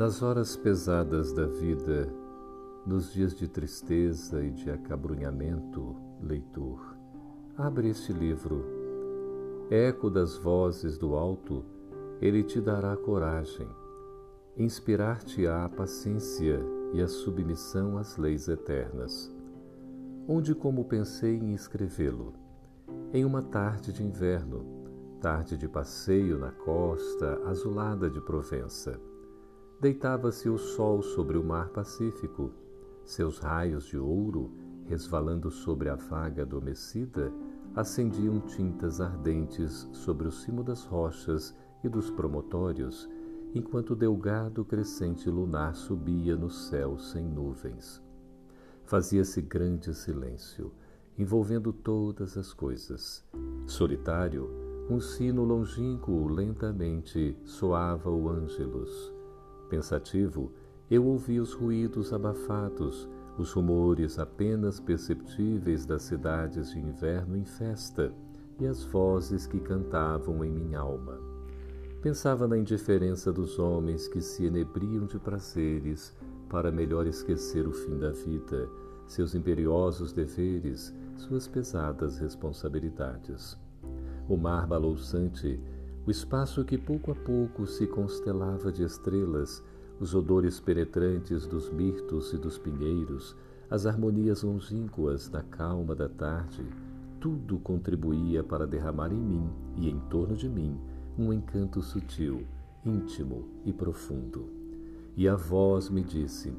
Nas horas pesadas da vida, nos dias de tristeza e de acabrunhamento, leitor, abre este livro. Eco das vozes do alto, ele te dará coragem, inspirar-te-á a paciência e a submissão às leis eternas. Onde como pensei em escrevê-lo? Em uma tarde de inverno, tarde de passeio na costa azulada de Provença deitava-se o sol sobre o mar Pacífico, seus raios de ouro, resvalando sobre a vaga adormecida, acendiam tintas ardentes sobre o cimo das rochas e dos promontórios, enquanto o delgado crescente lunar subia no céu sem nuvens. Fazia-se grande silêncio, envolvendo todas as coisas. Solitário, um sino longínquo lentamente soava o Ângelus Pensativo, eu ouvi os ruídos abafados, os rumores apenas perceptíveis das cidades de inverno em festa e as vozes que cantavam em minha alma. Pensava na indiferença dos homens que se enebriam de prazeres para melhor esquecer o fim da vida, seus imperiosos deveres, suas pesadas responsabilidades. O mar balouçante o espaço que pouco a pouco se constelava de estrelas, os odores penetrantes dos mirtos e dos pinheiros, as harmonias longínquas da calma da tarde, tudo contribuía para derramar em mim e em torno de mim um encanto sutil, íntimo e profundo. E a voz me disse: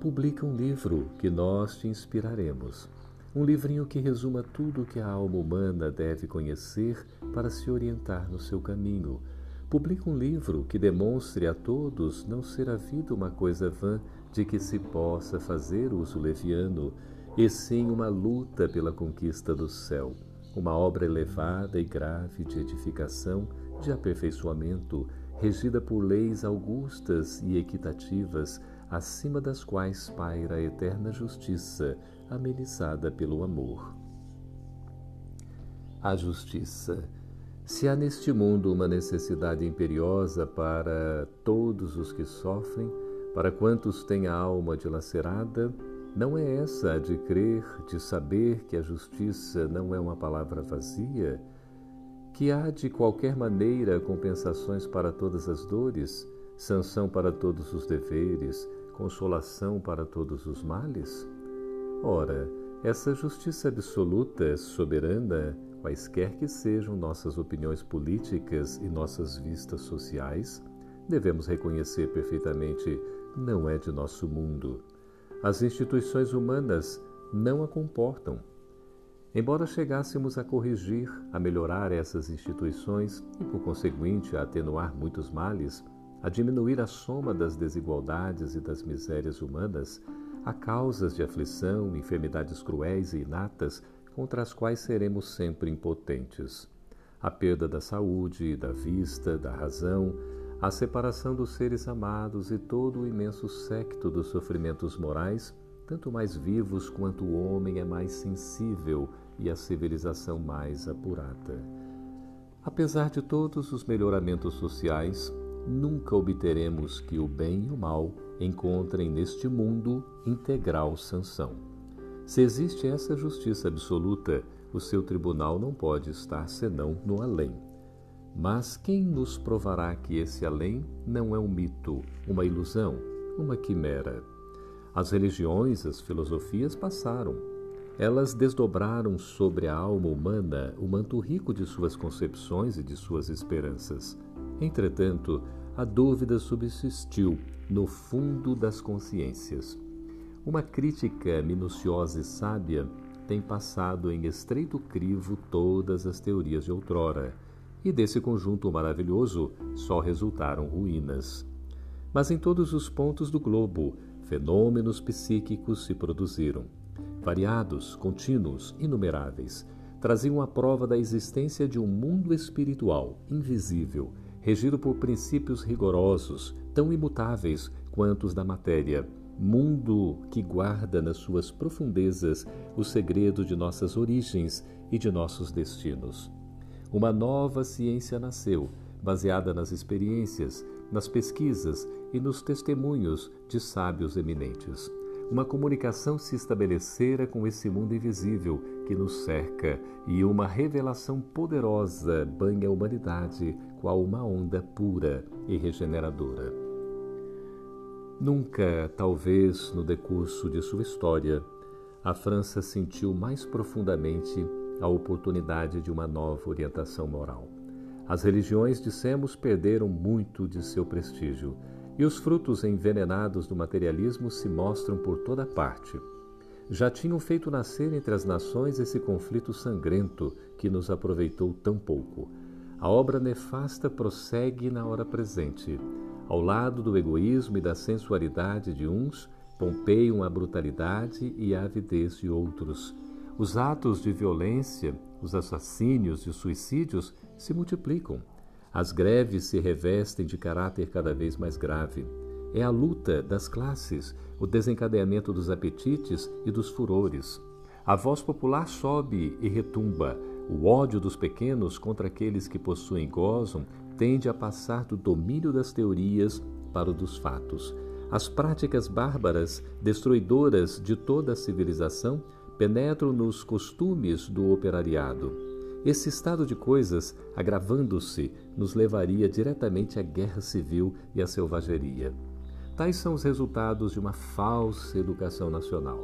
Publica um livro que nós te inspiraremos. Um livrinho que resuma tudo o que a alma humana deve conhecer para se orientar no seu caminho. Publica um livro que demonstre a todos não ser a vida uma coisa vã de que se possa fazer uso leviano, e sim uma luta pela conquista do céu, uma obra elevada e grave de edificação, de aperfeiçoamento, regida por leis augustas e equitativas, acima das quais paira a eterna justiça, amenizada pelo amor. A justiça. Se há neste mundo uma necessidade imperiosa para todos os que sofrem, para quantos têm a alma dilacerada, não é essa a de crer, de saber que a justiça não é uma palavra vazia, que há de qualquer maneira compensações para todas as dores, sanção para todos os deveres, consolação para todos os males? Ora, essa justiça absoluta, soberana, quaisquer que sejam nossas opiniões políticas e nossas vistas sociais, devemos reconhecer perfeitamente não é de nosso mundo. As instituições humanas não a comportam. Embora chegássemos a corrigir, a melhorar essas instituições e, por conseguinte, a atenuar muitos males, a diminuir a soma das desigualdades e das misérias humanas, Há causas de aflição, enfermidades cruéis e inatas contra as quais seremos sempre impotentes. A perda da saúde, da vista, da razão, a separação dos seres amados e todo o imenso séquito dos sofrimentos morais, tanto mais vivos quanto o homem é mais sensível e a civilização mais apurada. Apesar de todos os melhoramentos sociais, nunca obteremos que o bem e o mal encontrem neste mundo integral sanção. Se existe essa justiça absoluta, o seu tribunal não pode estar senão no além. Mas quem nos provará que esse além não é um mito, uma ilusão, uma quimera? As religiões, as filosofias passaram. Elas desdobraram sobre a alma humana o manto rico de suas concepções e de suas esperanças. Entretanto, a dúvida subsistiu no fundo das consciências. Uma crítica minuciosa e sábia tem passado em estreito crivo todas as teorias de outrora, e desse conjunto maravilhoso só resultaram ruínas. Mas em todos os pontos do globo, fenômenos psíquicos se produziram, variados, contínuos, inumeráveis, traziam a prova da existência de um mundo espiritual invisível regido por princípios rigorosos, tão imutáveis quanto os da matéria, mundo que guarda nas suas profundezas o segredo de nossas origens e de nossos destinos. Uma nova ciência nasceu, baseada nas experiências, nas pesquisas e nos testemunhos de sábios eminentes. Uma comunicação se estabelecera com esse mundo invisível que nos cerca e uma revelação poderosa banha a humanidade qual uma onda pura e regeneradora. Nunca, talvez no decurso de sua história, a França sentiu mais profundamente a oportunidade de uma nova orientação moral. As religiões, dissemos, perderam muito de seu prestígio e os frutos envenenados do materialismo se mostram por toda parte. Já tinham feito nascer entre as nações esse conflito sangrento que nos aproveitou tão pouco. A obra nefasta prossegue na hora presente. Ao lado do egoísmo e da sensualidade de uns, pompeiam a brutalidade e a avidez de outros. Os atos de violência, os assassínios e os suicídios se multiplicam. As greves se revestem de caráter cada vez mais grave. É a luta das classes, o desencadeamento dos apetites e dos furores. A voz popular sobe e retumba. O ódio dos pequenos contra aqueles que possuem gozam tende a passar do domínio das teorias para o dos fatos. As práticas bárbaras, destruidoras de toda a civilização, penetram nos costumes do operariado. Esse estado de coisas, agravando-se, nos levaria diretamente à guerra civil e à selvageria. Tais são os resultados de uma falsa educação nacional.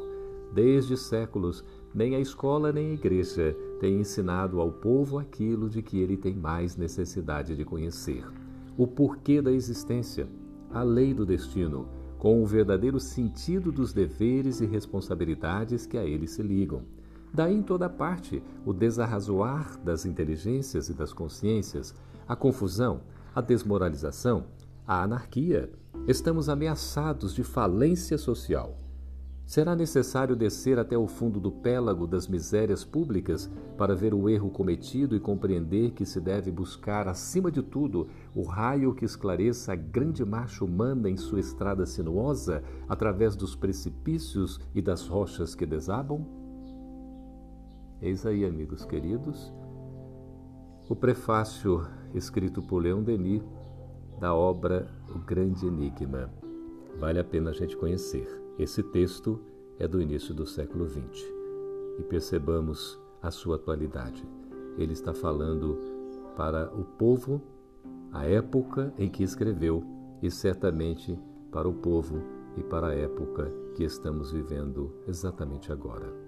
Desde séculos, nem a escola nem a igreja têm ensinado ao povo aquilo de que ele tem mais necessidade de conhecer: o porquê da existência, a lei do destino, com o verdadeiro sentido dos deveres e responsabilidades que a ele se ligam. Daí em toda parte o desarrazoar das inteligências e das consciências, a confusão, a desmoralização, a anarquia. Estamos ameaçados de falência social. Será necessário descer até o fundo do pélago das misérias públicas para ver o erro cometido e compreender que se deve buscar, acima de tudo, o raio que esclareça a grande marcha humana em sua estrada sinuosa através dos precipícios e das rochas que desabam? Eis aí, amigos queridos, o prefácio escrito por Leon Denis da obra O Grande Enigma. Vale a pena a gente conhecer. Esse texto é do início do século XX e percebamos a sua atualidade. Ele está falando para o povo, a época em que escreveu, e certamente para o povo e para a época que estamos vivendo exatamente agora.